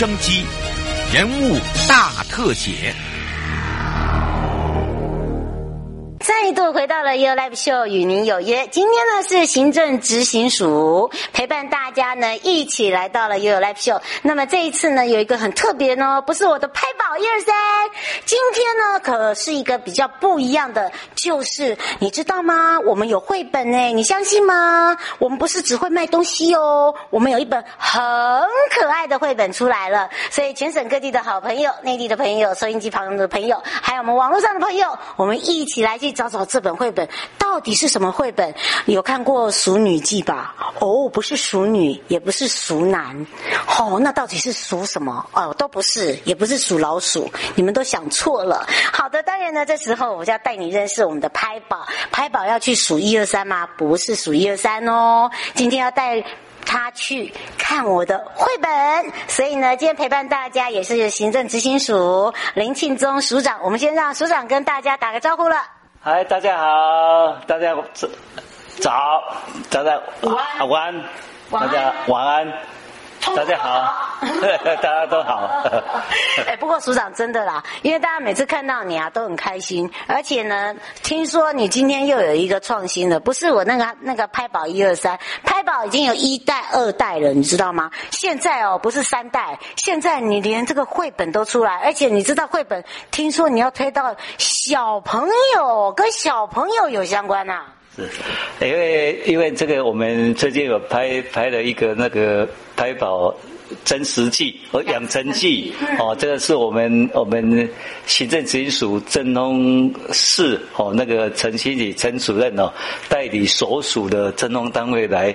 生机，人物大特写。再度回到了 You Live Show，与您有约。今天呢是行政执行署陪伴大家呢一起来到了 You Live Show。那么这一次呢有一个很特别呢，不是我的拍宝一二三，今天呢可是一个比较不一样的，就是你知道吗？我们有绘本诶，你相信吗？我们不是只会卖东西哦，我们有一本很可爱的绘本出来了。所以全省各地的好朋友、内地的朋友、收音机旁的朋友，还有我们网络上的朋友，我们一起来去。找找这本绘本到底是什么绘本？有看过《熟女记》吧？哦，不是熟女，也不是熟男，哦，那到底是属什么？哦，都不是，也不是属老鼠，你们都想错了。好的，当然呢，这时候我就要带你认识我们的拍宝。拍宝要去数一二三吗？不是数一二三哦，今天要带他去看我的绘本。所以呢，今天陪伴大家也是行政执行署林庆忠署长。我们先让署长跟大家打个招呼了。嗨，大家好，大家早，早，大家晚安，大家晚安，大家好，大家都好。哎，不过署长真的啦，因为大家每次看到你啊都很开心，而且呢，听说你今天又有一个创新了，不是我那个那个拍宝一二三，拍宝已经有一代、二代了，你知道吗？现在哦，不是三代，现在你连这个绘本都出来，而且你知道绘本，听说你要推到小朋友跟小朋友有相关呐、啊。是，因为因为这个我们最近有拍拍了一个那个拍宝真实记和养成记 哦，这个是我们我们行政直属署政风室哦那个陈新理陈主任哦代理所属的政风单位来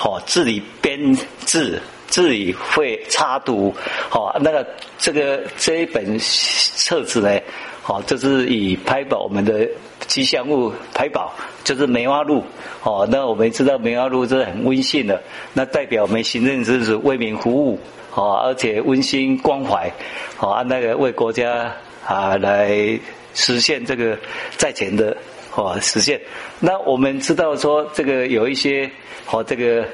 哦治理编制治理会插图哦那个这个这一本册子呢哦就是以拍宝我们的吉祥物拍宝。就是梅花鹿，哦，那我们知道梅花鹿是很温馨的，那代表我们行政职是为民服务，哦，而且温馨关怀，哦，按那个为国家啊来实现这个在前的哦实现。那我们知道说这个有一些哦这个。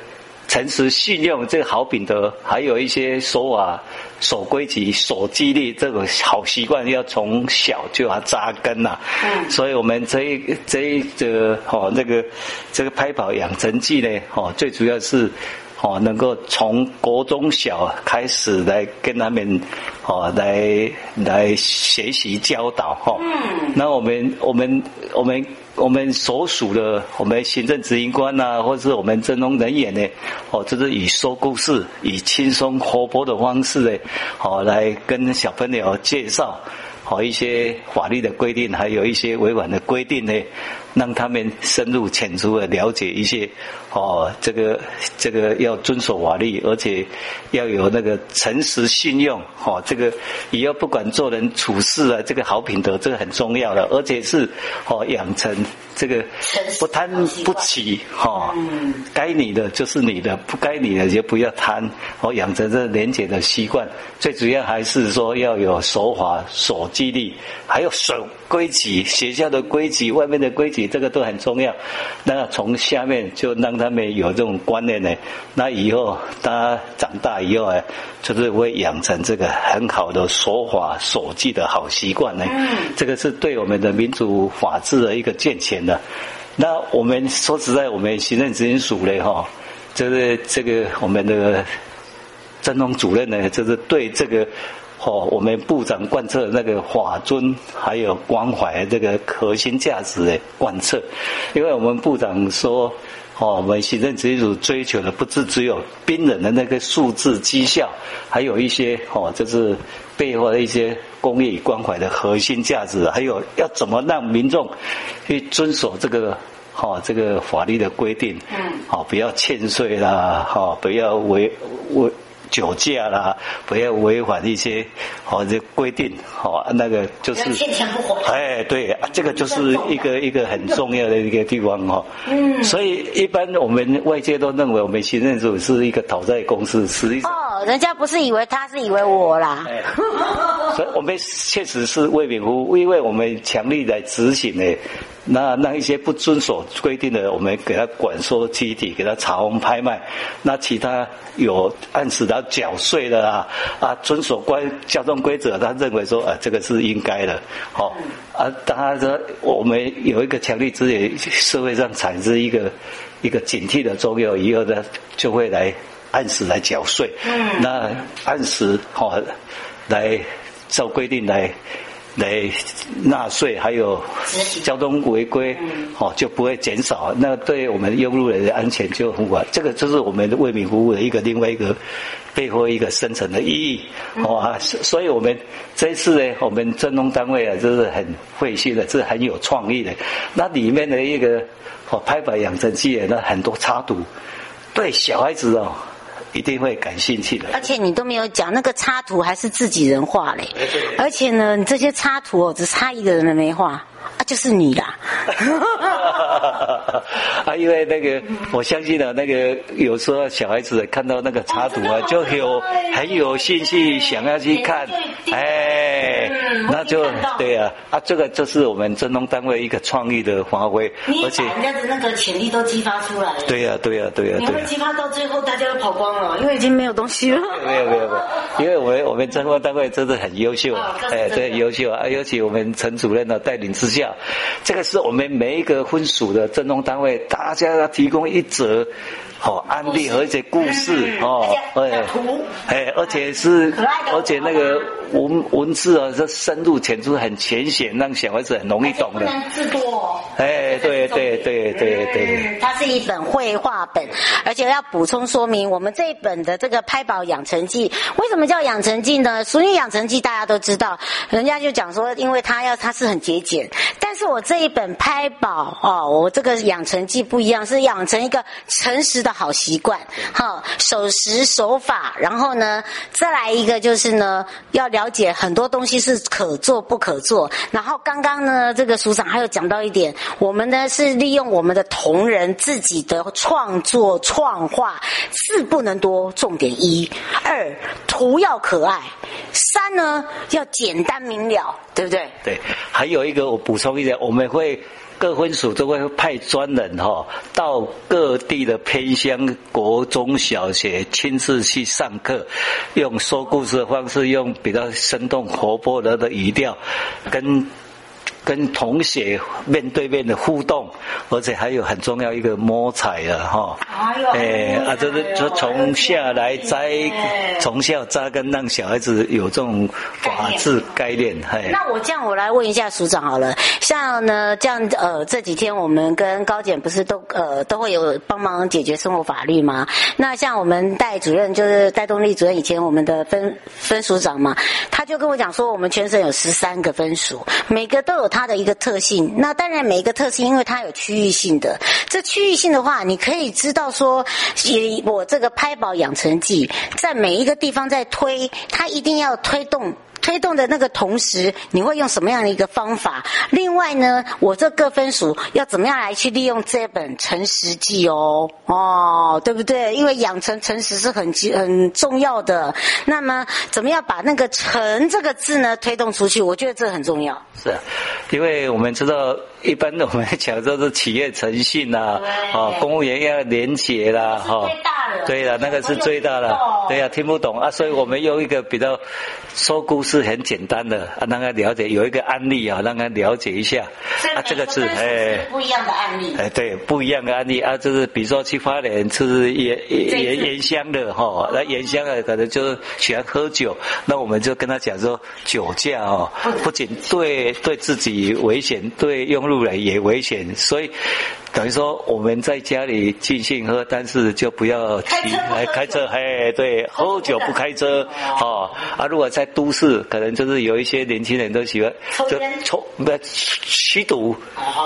诚实信用这个好品德，还有一些守法、守规矩、守纪律这个好习惯，要从小就要扎根呐、啊。嗯。所以我们这一这一个哦，那个这个拍跑养成记呢，哦，最主要是哦，能够从国中小开始来跟他们哦来来学习教导哈。嗯。那我们我们我们。我们所属的我们行政执行官呐、或者是我们政农人员呢，哦，就是以说故事、以轻松活泼的方式呢，哦，来跟小朋友介绍，哦，一些法律的规定，还有一些违反的规定呢。让他们深入浅出的了解一些，哦，这个这个要遵守法律，而且要有那个诚实信用，哦，这个以后不管做人处事啊，这个好品德，这个很重要的，而且是哦养成这个不贪不起，哈，该你的就是你的，不该你的就不要贪，哦，养成这廉洁的习惯，最主要还是说要有守法、守纪律，还有守规矩，学校的规矩、外面的规矩。这个都很重要，那从下面就让他们有这种观念呢，那以后他长大以后啊，就是会养成这个很好的守法守纪的好习惯呢。这个是对我们的民主法治的一个健全的。那我们说实在，我们行政执行署呢，哈，就是这个我们的政风主任呢，就是对这个。哦，我们部长贯彻那个法尊，还有关怀这个核心价值的贯彻，因为我们部长说，哦，我们行政执行署追求的不是只有冰冷的那个数字绩效，还有一些哦，就是背后的一些公益关怀的核心价值，还有要怎么让民众去遵守这个哦这个法律的规定，嗯，哦，不要欠税啦，哦，不要违违。酒驾啦，不要违反一些好这规定，好那个就是。哎，对，这个就是一个一个很重要的一个地方哈。嗯。所以一般我们外界都认为我们行政组是一个讨债公司，实际上人家不是以为他是以为我啦。所以我们确实是为民服务，因为我们强力来执行呢。那那一些不遵守规定的，我们给他管收集体，给他查封拍卖。那其他有按时的缴税的啊，啊遵守关交通规则，他认为说啊这个是应该的，好啊。当然说我们有一个强力资源，社会上产生一个一个警惕的作用，以后呢就会来按时来缴税。嗯。那按时好来照规定来。来纳税，还有交通违规，哦就不会减少。那对我们用路人的安全就很管。这个就是我们为民服务的一个另外一个背后一个深层的意义，哦啊，所以我们这一次呢，我们政风单位啊，就是很会心的，是很有创意的。那里面的一个哦拍板养成记，那很多插图，对小孩子哦。一定会感兴趣的，而且你都没有讲那个插图还是自己人画嘞，而且呢，你这些插图哦，只差一个人都没画。啊，就是你啦！啊，因为那个，我相信啊，那个有时候小孩子看到那个插图啊，就有很有兴趣想要去看，哎，那就对啊，啊，这个就是我们振东单位一个创意的发挥，而且人家的那个潜力都激发出来了。对呀，对呀，对呀，你会激发到最后，大家都跑光了，因为已经没有东西了。没有，没有，没有，因为我们我们政风单位真的很优秀，哎，对，优秀啊，尤其我们陈主任的带领之下。这个是我们每一个分属的振东单位，大家要提供一则好案例和一些故事哦，哎，哎，而且是，而且那个文文字啊，是深入浅出，很浅显，让小孩子很容易懂的。哎，对对对对对。它是一本绘画本，而且要补充说明，我们这一本的这个拍宝养成记，为什么叫养成记呢？俗语养成记大家都知道，人家就讲说，因为它要它是很节俭。但是我这一本拍宝哦，我这个养成记不一样，是养成一个诚实的好习惯，好守时守法，然后呢，再来一个就是呢，要了解很多东西是可做不可做。然后刚刚呢，这个署长还有讲到一点，我们呢是利用我们的同仁自己的创作创画，字不能多，重点一；二图要可爱，三呢要简单明了，对不对？对，还有一个我补充一点，我们会各分署都会派专人哈到各地的偏乡国中小学亲自去上课，用说故事的方式，用比较生动活泼的的语调跟。跟同学面对面的互动，而且还有很重要一个摸彩了哈，哎，啊，就是就从下来栽，从小扎根，让小孩子有这种法治概念。嘿，那我这样，我来问一下署长好了，像呢这样呃这几天我们跟高检不是都呃都会有帮忙解决生活法律吗？那像我们戴主任就是戴东丽主任，以前我们的分分署长嘛，他就跟我讲说，我们全省有十三个分署，每个都有。它的一个特性，那当然每一个特性，因为它有区域性的。这区域性的话，你可以知道说，以我这个拍宝养成记，在每一个地方在推，它一定要推动。推动的那个同时，你会用什么样的一个方法？另外呢，我这各分数要怎么样来去利用这本诚实记哦？哦，对不对？因为养成诚实是很很重要的。那么，怎么样把那个“诚”这个字呢推动出去？我觉得这很重要。是，因为我们知道，一般的我们讲说是企业诚信呐，啊，哦，公务员要廉洁啦，哈。对了，那个是最大的。对呀，听不懂啊，所以我们用一个比较说故事很简单的啊，让他了解，有一个案例啊，让他了解一下。啊，这个是哎，不一样的案例。哎，对，不一样的案例啊，就是比如说去花莲吃盐盐盐香的哈，那盐香的可能就是喜欢喝酒，那我们就跟他讲说，酒驾哦，不仅对对自己危险，对用也危险，所以。等于说我们在家里尽兴喝，但是就不要骑来开车，嘿，对，喝酒不开车，哦，啊，如果在都市，可能就是有一些年轻人都喜欢就抽不吸毒，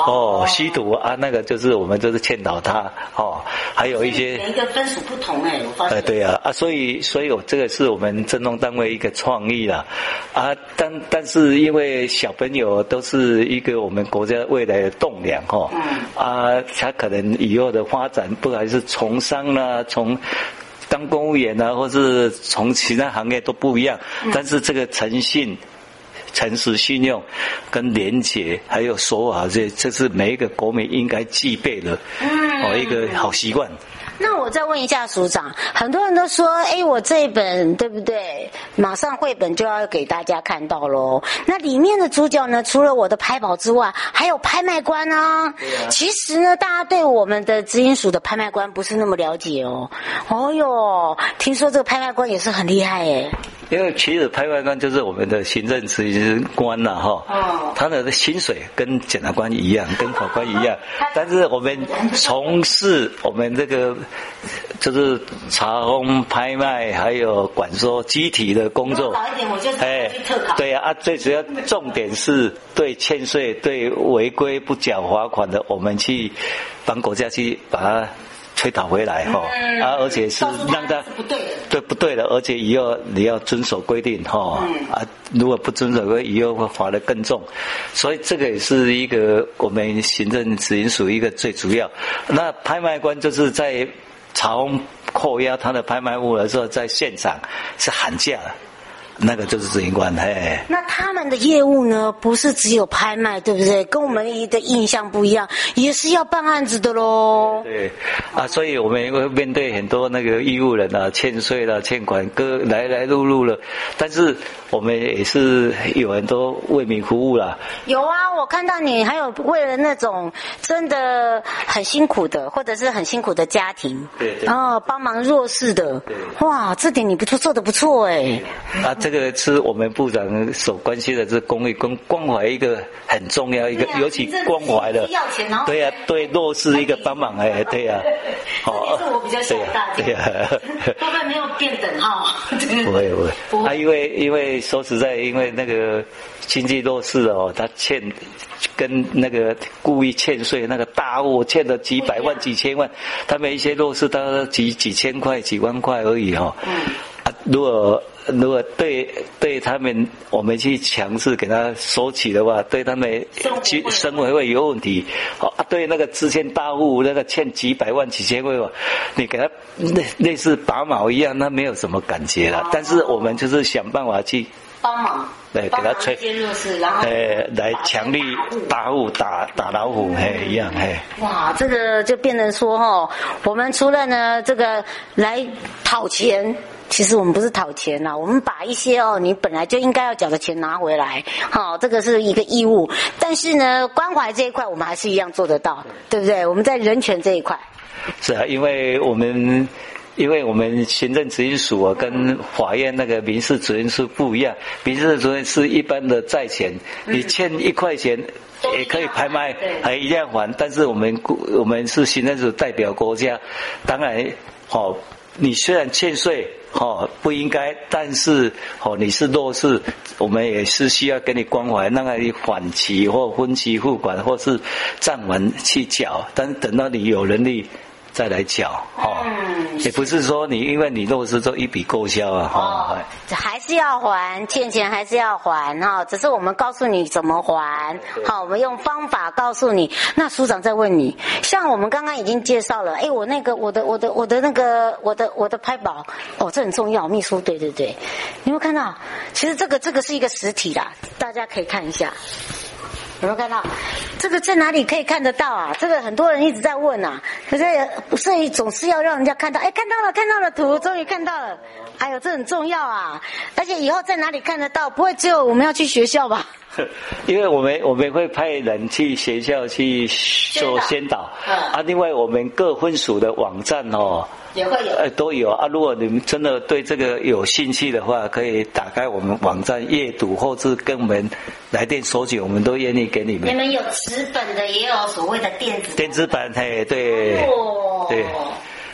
哦，吸毒啊，那个就是我们就是劝导他，哦，还有一些每一个分属不同哎，我发现，哎，对啊，啊，所以所以我这个是我们政风单位一个创意啦，啊，但但是因为小朋友都是一个我们国家未来的栋梁，哈，啊。他可能以后的发展，不管是从商啦，从当公务员啊，或是从其他行业都不一样。但是这个诚信、诚实、信用跟廉洁，还有守法，这这是每一个国民应该具备的哦一个好习惯。那我再问一下署长，很多人都说，哎，我这一本对不对？马上绘本就要给大家看到喽。那里面的主角呢，除了我的拍宝之外，还有拍卖官啊。啊。其实呢，大家对我们的知音署的拍卖官不是那么了解哦。哦哟，听说这个拍卖官也是很厉害哎。因为其实拍卖官就是我们的行政执行官呐，哈。哦。他的薪水跟检察官一样，跟法官一样。但是我们从事我们这个。就是查封、拍卖，还有管说集体的工作。早一点我就哎，对呀啊，最主要重点是对欠税、对违规不缴罚款的，我们去帮国家去把它催讨回来哈。啊，而且是让他不对的，对不对的，而且以后你要遵守规定哈。啊，如果不遵守规定，以后会罚的更重。所以这个也是一个我们行政执行署一个最主要。那拍卖官就是在。查封扣押他的拍卖物的时候，在现场是喊价的。那个就是执行官，嘿。那他们的业务呢？不是只有拍卖，对不对？跟我们的印象不一样，也是要办案子的喽。对，啊，所以我们会面对很多那个义务人啊，欠税了、欠款，各来来路路了。但是我们也是有很多为民服务啦。有啊，我看到你还有为了那种真的很辛苦的，或者是很辛苦的家庭，对对，然后帮忙弱势的。对。哇，这点你不错，做的不错哎。啊。这个是我们部长所关心的，这公益跟关怀一个很重要一个，尤其关怀的，对呀，对弱势一个帮忙哎，对呀，好，这是我比较想大家，对呀，会不会没有变等号？不会不会，啊，因为因为说实在，因为那个经济弱势哦，他欠跟那个故意欠税那个大户欠了几百万几千万，他们一些弱势他几几千块几万块而已哈，啊，如果。如果对对他们，我们去强制给他收起的话，对他们去生活会有问题。好啊，对那个之前大户那个欠几百万几千万，你给他类类似拔毛一样，那没有什么感觉了。但是我们就是想办法去帮忙，对，给他催，呃，来强力打虎打打老虎，嘿，一样，嘿。哇，这个就变成说哈，我们除了呢这个来讨钱。其实我们不是讨钱呐，我们把一些哦，你本来就应该要缴的钱拿回来，好，这个是一个义务。但是呢，关怀这一块我们还是一样做得到，对不对？我们在人权这一块。是啊，因为我们因为我们行政执行署啊，跟法院那个民事责任是不一样。民事责任是一般的债权，你欠一块钱也可以拍卖，还一样还。但是我们我们是行政署代表国家，当然哦。你虽然欠税，哦，不应该，但是哦，你是弱势，我们也是需要给你关怀，让你缓期或分期付款，或是暂缓去缴，但是等到你有能力。再来缴，哈、嗯，也不是说你因为你弱势就一笔勾销啊，哈、哦，还是要还，欠钱还是要还，哈，只是我们告诉你怎么还，好，我们用方法告诉你。那署长再问你，像我们刚刚已经介绍了，哎，我那个我的我的我的那个我的我的拍宝，哦，这很重要，秘书，对对对，你有没有看到？其实这个这个是一个实体啦，大家可以看一下。有没有看到？这个在哪里可以看得到啊？这个很多人一直在问呐，可是不是总是要让人家看到。哎，看到了，看到了图，终于看到了。哎呦，这很重要啊！而且以后在哪里看得到？不会只有我们要去学校吧？因为我们我们会派人去学校去做宣导，嗯、啊，另外我们各分署的网站哦，也会有，呃，都有啊。如果你们真的对这个有兴趣的话，可以打开我们网站阅读，或是跟我们来电索取，我们都愿意给你们。你们有纸本的，也有所谓的电子电子版，嘿，对，哦、对。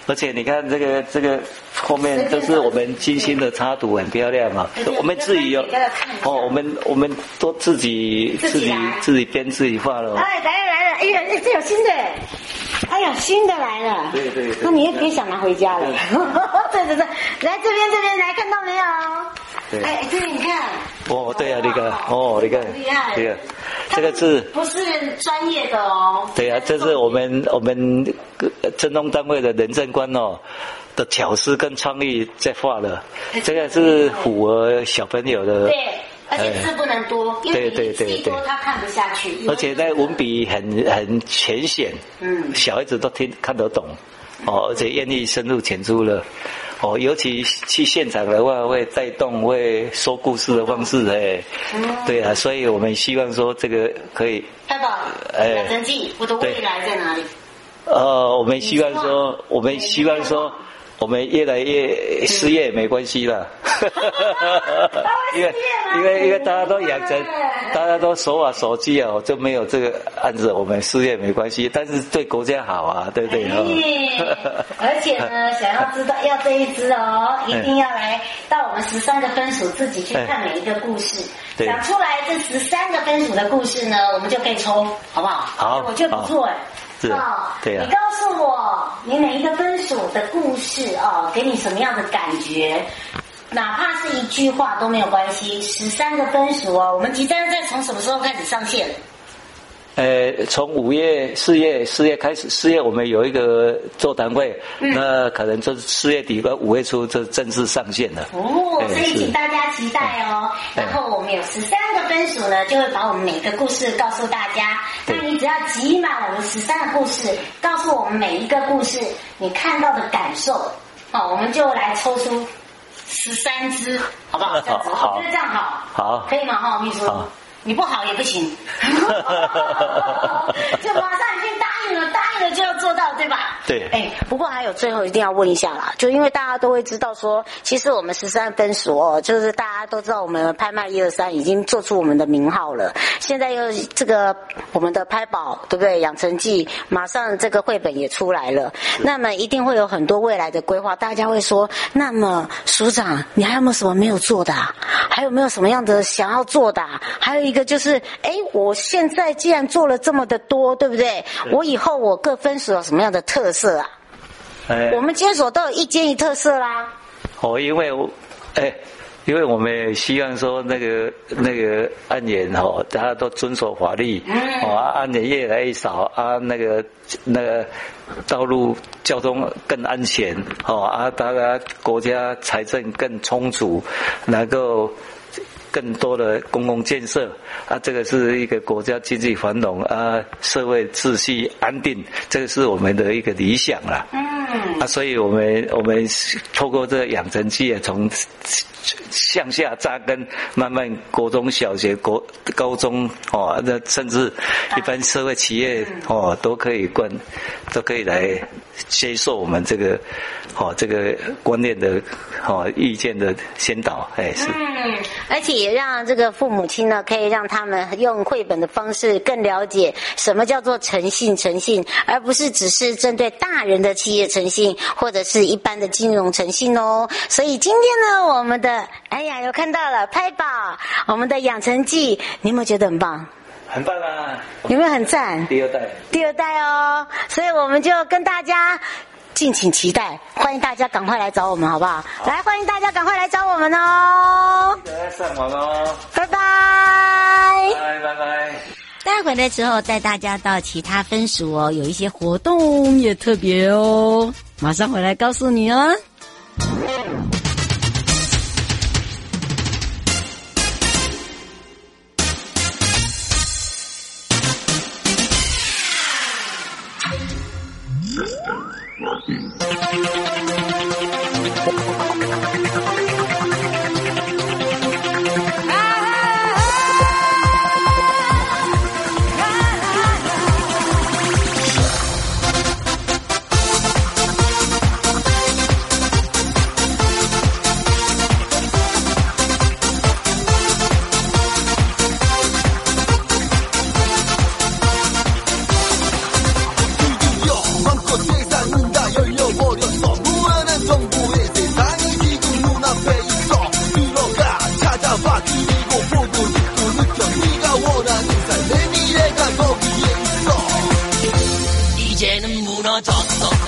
而且你看这个这个后面都是我们精心的插图，很漂亮嘛。我们自己有哦，我们我们都自己自己自己编自己画了。哎，来了来了，哎呀，这有新的，哎呀，新的来了。对对对。那你也别想拿回家了。对 对对，来这边这边来看到没有？对。哎，这边你看。哦，对啊，那个哦，那个厉害。对啊。这个是不是专业的哦？对啊，这是我们我们政风单位的人政官哦的巧思跟创意在画的。这个是符合小朋友的。对，而且字不能多，因为字一多他看不下去。而且那文笔很很浅显，嗯，小孩子都听看得懂，哦，而且愿意深入浅出了。哦，尤其去现场的话，会带动，会说故事的方式，哎，对啊，所以我们希望说这个可以。太棒了，哎，养成记，我的未来在哪里？呃，我们希望说，我们希望说。我们越来越失业没关系了，因为因为因为大家都养成，大家都手把手机啊，就没有这个案子，我们失业没关系，但是对国家好啊，对不对？而且呢，想要知道要这一支哦，一定要来到我们十三个分署自己去看每一个故事，讲出来这十三个分署的故事呢，我们就可以抽，好不好？好，我觉得不错哎。哦，对啊。你告诉我，你每一个分数的故事哦，给你什么样的感觉？哪怕是一句话都没有关系。十三个分数哦，我们即将在从什么时候开始上线？呃，从五月、四月、四月开始，四月我们有一个座谈会，嗯、那可能就是四月底和五月初就正式上线了。哦，所以请大家期待哦。然后我们有十三个分组呢，就会把我们每个故事告诉大家。那你只要集满我们十三个故事，告诉我们每一个故事你看到的感受，好，我们就来抽出十三只，好不好？这样子，好，我觉得这样好，好，可以吗？哈，秘书。你不好也不行，就马上已经答应了，答应了就要做到，对吧？对。哎，不过还有最后一定要问一下啦，就因为大家都会知道说，其实我们十三分署哦，就是大家都知道我们拍卖一二三已经做出我们的名号了，现在又这个我们的拍宝，对不对？养成记马上这个绘本也出来了，那么一定会有很多未来的规划，大家会说，那么署长，你还有没有什么没有做的？还有没有什么样的想要做的？还有一。一个就是，哎，我现在既然做了这么的多，对不对？我以后我各分署有什么样的特色啊？哎，我们监所都有一间一特色啦。哦，因为我，哎，因为我们也希望说那个那个案件哦，大家都遵守法律，哦，案件越来越少啊，那个那个道路交通更安全，哦啊，大家国家财政更充足，能够。更多的公共建设啊，这个是一个国家经济繁荣啊，社会秩序安定，这个是我们的一个理想啦。嗯，啊，所以我们我们透过这个养成器啊，从向下扎根，慢慢国中小学、国高中哦，那甚至一般社会企业哦，都可以关，都可以来接受我们这个哦这个观念的哦意见的先导，哎是。嗯，而且。也让这个父母亲呢，可以让他们用绘本的方式更了解什么叫做诚信，诚信，而不是只是针对大人的企业诚信，或者是一般的金融诚信哦。所以今天呢，我们的哎呀，又看到了拍宝，我们的养成记，你有没有觉得很棒？很棒啊！有没有很赞？第二代，第二代哦。所以我们就跟大家。敬请期待，欢迎大家赶快来找我们，好不好？好，来，欢迎大家赶快来找我们哦！记得上网哦！拜拜！拜拜拜！待会回来之后，带大家到其他分署哦，有一些活动也特别哦，马上回来告诉你哦。una chanson.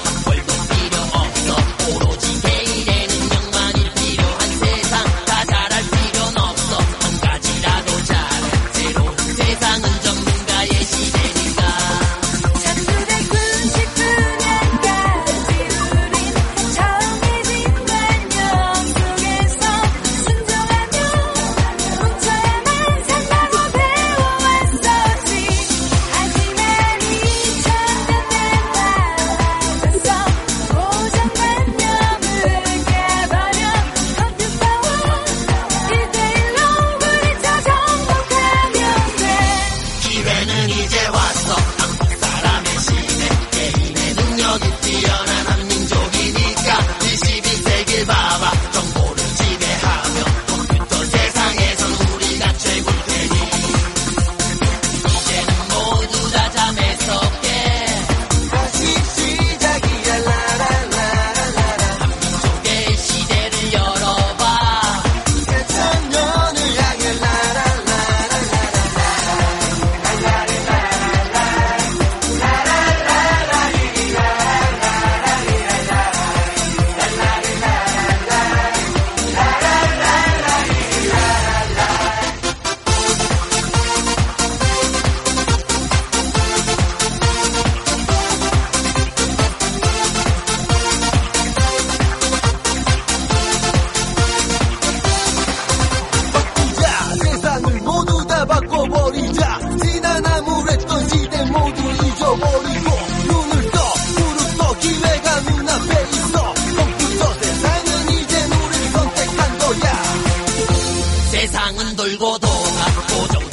15動画工場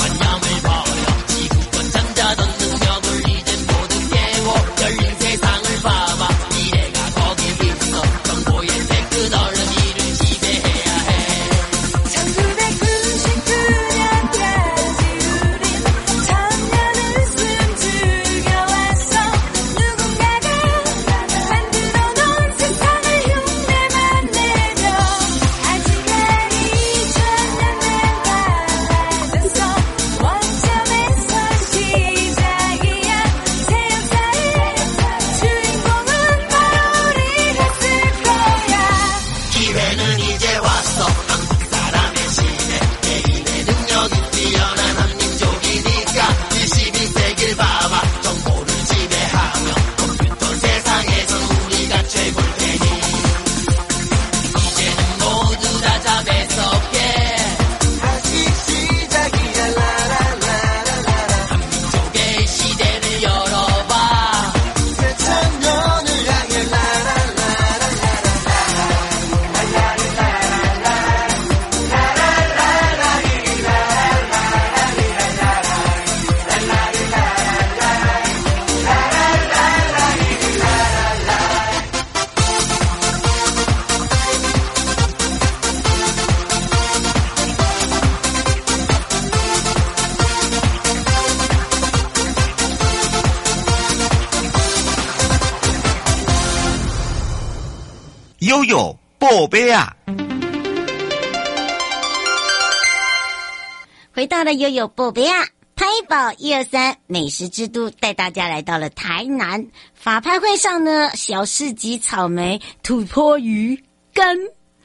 回到了悠悠宝贝啊！拍宝一二三，美食之都带大家来到了台南法拍会上呢，小市集草莓、土坡鱼干，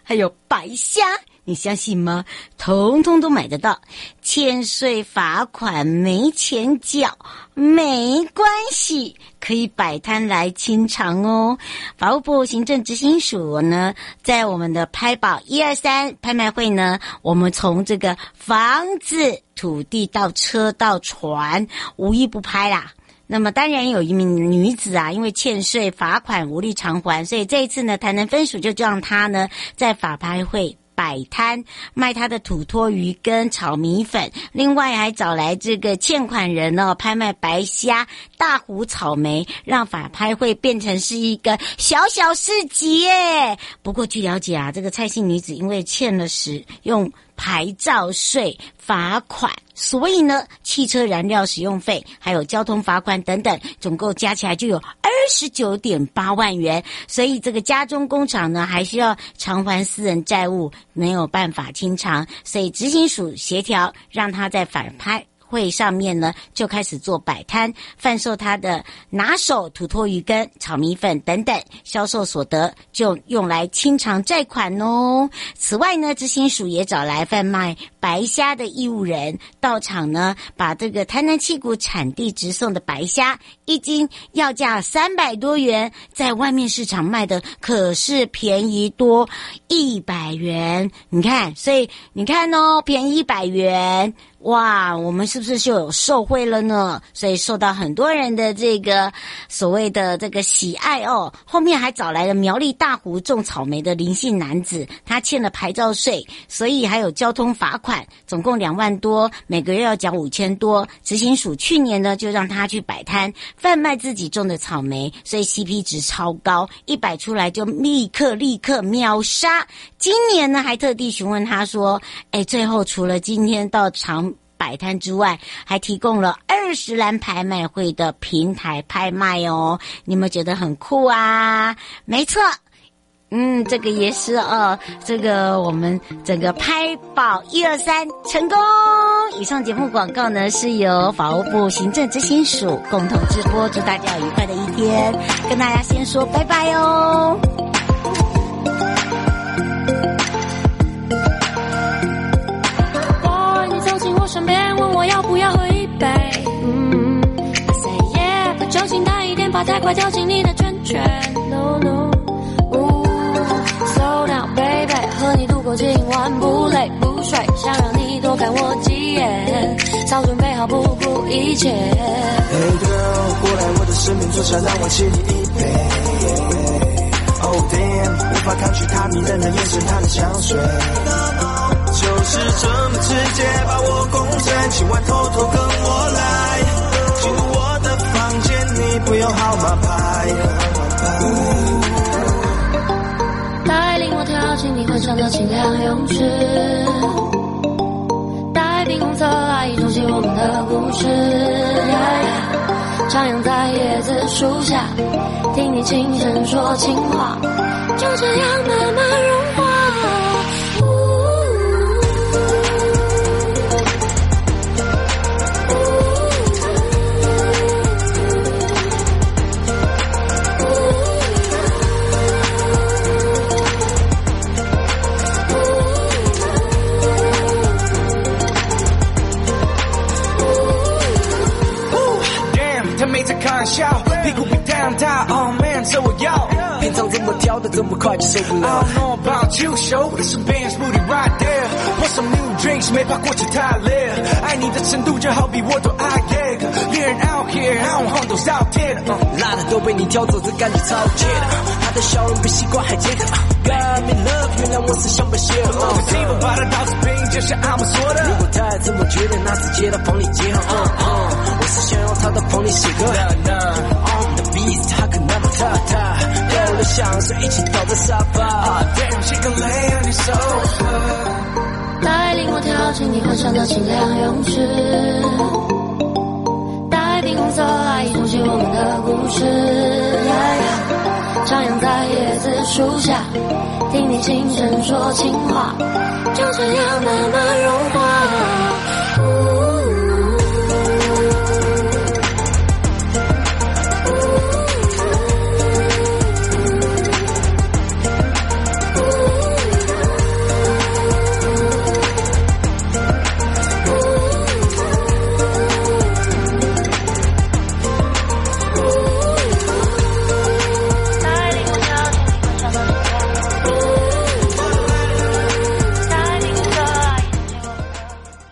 还有白虾。你相信吗？通通都买得到，欠税罚款没钱缴没关系，可以摆摊来清偿哦。法务部行政执行署呢，在我们的拍宝一二三拍卖会呢，我们从这个房子、土地到车到船，无一不拍啦。那么当然有一名女子啊，因为欠税罚款无力偿还，所以这一次呢，台南分署就让她呢在法拍会。摆摊卖他的土托鱼跟炒米粉，另外还找来这个欠款人哦，拍卖白虾、大湖草莓，让法拍会变成是一个小小市集耶。不过据了解啊，这个蔡姓女子因为欠了使用牌照税罚款。所以呢，汽车燃料使用费还有交通罚款等等，总共加起来就有二十九点八万元。所以这个家中工厂呢，还需要偿还私人债务，没有办法清偿。所以执行署协调，让他再反拍会上面呢，就开始做摆摊，贩售他的拿手土魠鱼羹、炒米粉等等，销售所得就用来清偿债款哦。此外呢，执行署也找来贩卖白虾的义务人到场呢，把这个台南七股产地直送的白虾一斤要价三百多元，在外面市场卖的可是便宜多一百元。你看，所以你看哦，便宜一百元。哇，我们是不是就有受惠了呢？所以受到很多人的这个所谓的这个喜爱哦。后面还找来了苗栗大湖种草莓的林姓男子，他欠了牌照税，所以还有交通罚款，总共两万多，每个月要缴五千多。执行署去年呢就让他去摆摊贩卖自己种的草莓，所以 CP 值超高，一摆出来就立刻立刻秒杀。今年呢还特地询问他说：“哎，最后除了今天到场。”摆摊之外，还提供了二十栏拍卖会的平台拍卖哦，你们觉得很酷啊？没错，嗯，这个也是哦，这个我们整个拍宝一二三成功。以上节目广告呢是由法务部行政执行署共同直播，祝大家有愉快的一天，跟大家先说拜拜哦。我身边问我要不要喝一杯，嗯 say yeah，把酒精淡一点，把太快掉进你的圈圈，no no，呜，slow down baby，和你度过今晚不累不睡，想让你多看我几眼，早准备好不顾一切。Hey girl，过来我的身边坐下，让我敬你一杯。Oh damn，无法抗拒他迷人的眼神，他的香水，是。这么直接把我攻占，今晚偷偷跟我来，进入我的房间，你不用号码牌。带领我跳进你幻想的清凉泳池，带冰红色爱意重写我们的故事。徜徉在椰子树下，听你轻声说情话，就这样吧 I don't know about you, show this Benz booty right there. Pour some new drinks，没怕过期太烈。爱你的程度就好比我多爱 yeah。恋人 out here，I don't want those out there。辣的都被你挑走，这感觉超绝的。他的笑容比西瓜还解渴。Got me love，原谅我是想被邂逅。我的气氛把它倒是冰，就像阿姆说的。如果他还这么觉得，那是接到房里结合。Uh, uh, 我是想要他到房里写歌。想随一起倒在沙发，电影情歌没有你。So 带领我跳进你幻想的清凉泳池，带冰色爱，重启我们的故事。徜徉在椰子树下，听你轻声说情话，就这样慢慢融化。